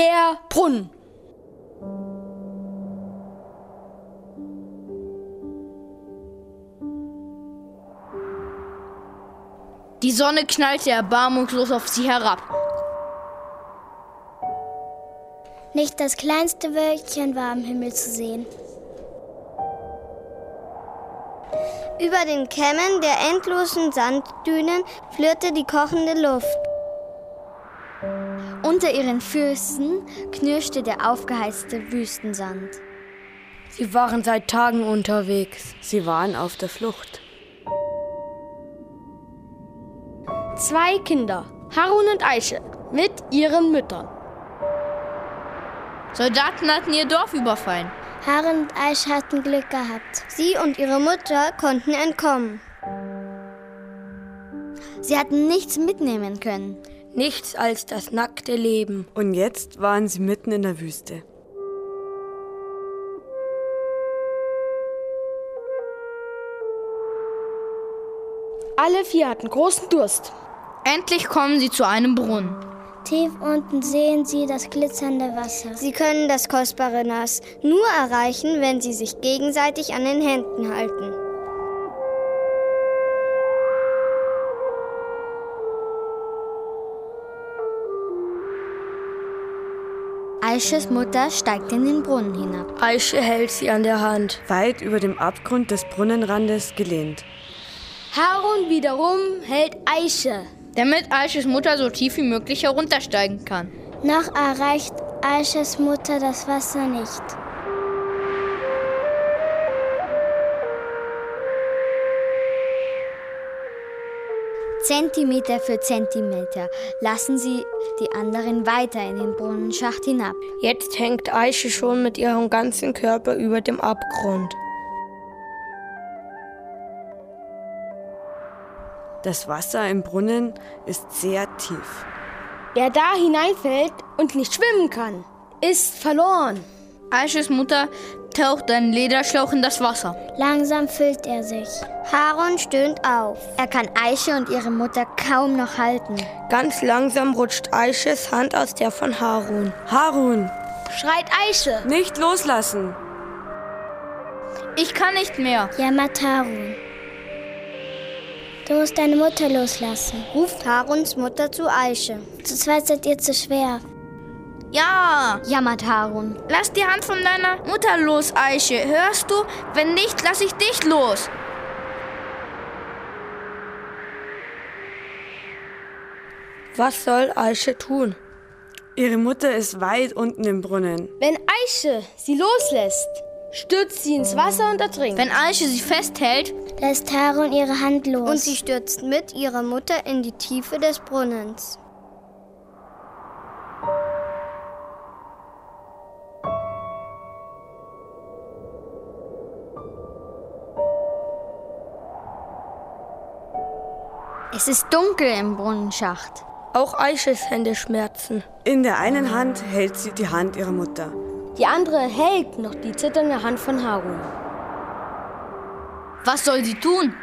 Der Brunnen. Die Sonne knallte erbarmungslos auf sie herab. Nicht das kleinste Wölkchen war am Himmel zu sehen. Über den Kämmen der endlosen Sanddünen flirrte die kochende Luft. Unter ihren Füßen knirschte der aufgeheizte Wüstensand. Sie waren seit Tagen unterwegs. Sie waren auf der Flucht. Zwei Kinder, Harun und Aische, mit ihren Müttern. Soldaten hatten ihr Dorf überfallen. Harun und Aische hatten Glück gehabt. Sie und ihre Mutter konnten entkommen. Sie hatten nichts mitnehmen können. Nichts als das nackte Leben. Und jetzt waren sie mitten in der Wüste. Alle vier hatten großen Durst. Endlich kommen sie zu einem Brunnen. Tief unten sehen sie das glitzernde Wasser. Sie können das kostbare Nass nur erreichen, wenn sie sich gegenseitig an den Händen halten. Aisches Mutter steigt in den Brunnen hinab. Aische hält sie an der Hand. Weit über dem Abgrund des Brunnenrandes gelehnt. Harun wiederum hält Aische. Damit Aisches Mutter so tief wie möglich heruntersteigen kann. Noch erreicht Aisches Mutter das Wasser nicht. Zentimeter für Zentimeter lassen sie die anderen weiter in den Brunnenschacht hinab. Jetzt hängt Aische schon mit ihrem ganzen Körper über dem Abgrund. Das Wasser im Brunnen ist sehr tief. Wer da hineinfällt und nicht schwimmen kann, ist verloren. Aisches Mutter taucht einen Lederschlauch in das Wasser. Langsam füllt er sich. Harun stöhnt auf. Er kann Aische und ihre Mutter kaum noch halten. Ganz langsam rutscht Aisches Hand aus der von Harun. Harun! Schreit Aische! Nicht loslassen! Ich kann nicht mehr. Jammert Harun. Du musst deine Mutter loslassen. Ruft Haruns Mutter zu Aische. Zu zweit seid ihr zu schwer. Ja, jammert Harun. Lass die Hand von deiner Mutter los, Aische. Hörst du? Wenn nicht, lass ich dich los. Was soll Aische tun? Ihre Mutter ist weit unten im Brunnen. Wenn Aische sie loslässt, stürzt sie ins Wasser und ertrinkt. Wenn Aische sie festhält, lässt Harun ihre Hand los. Und sie stürzt mit ihrer Mutter in die Tiefe des Brunnens. Es ist dunkel im Brunnenschacht. Auch Aisches Hände schmerzen. In der einen Hand hält sie die Hand ihrer Mutter. Die andere hält noch die zitternde Hand von Harun. Was soll sie tun?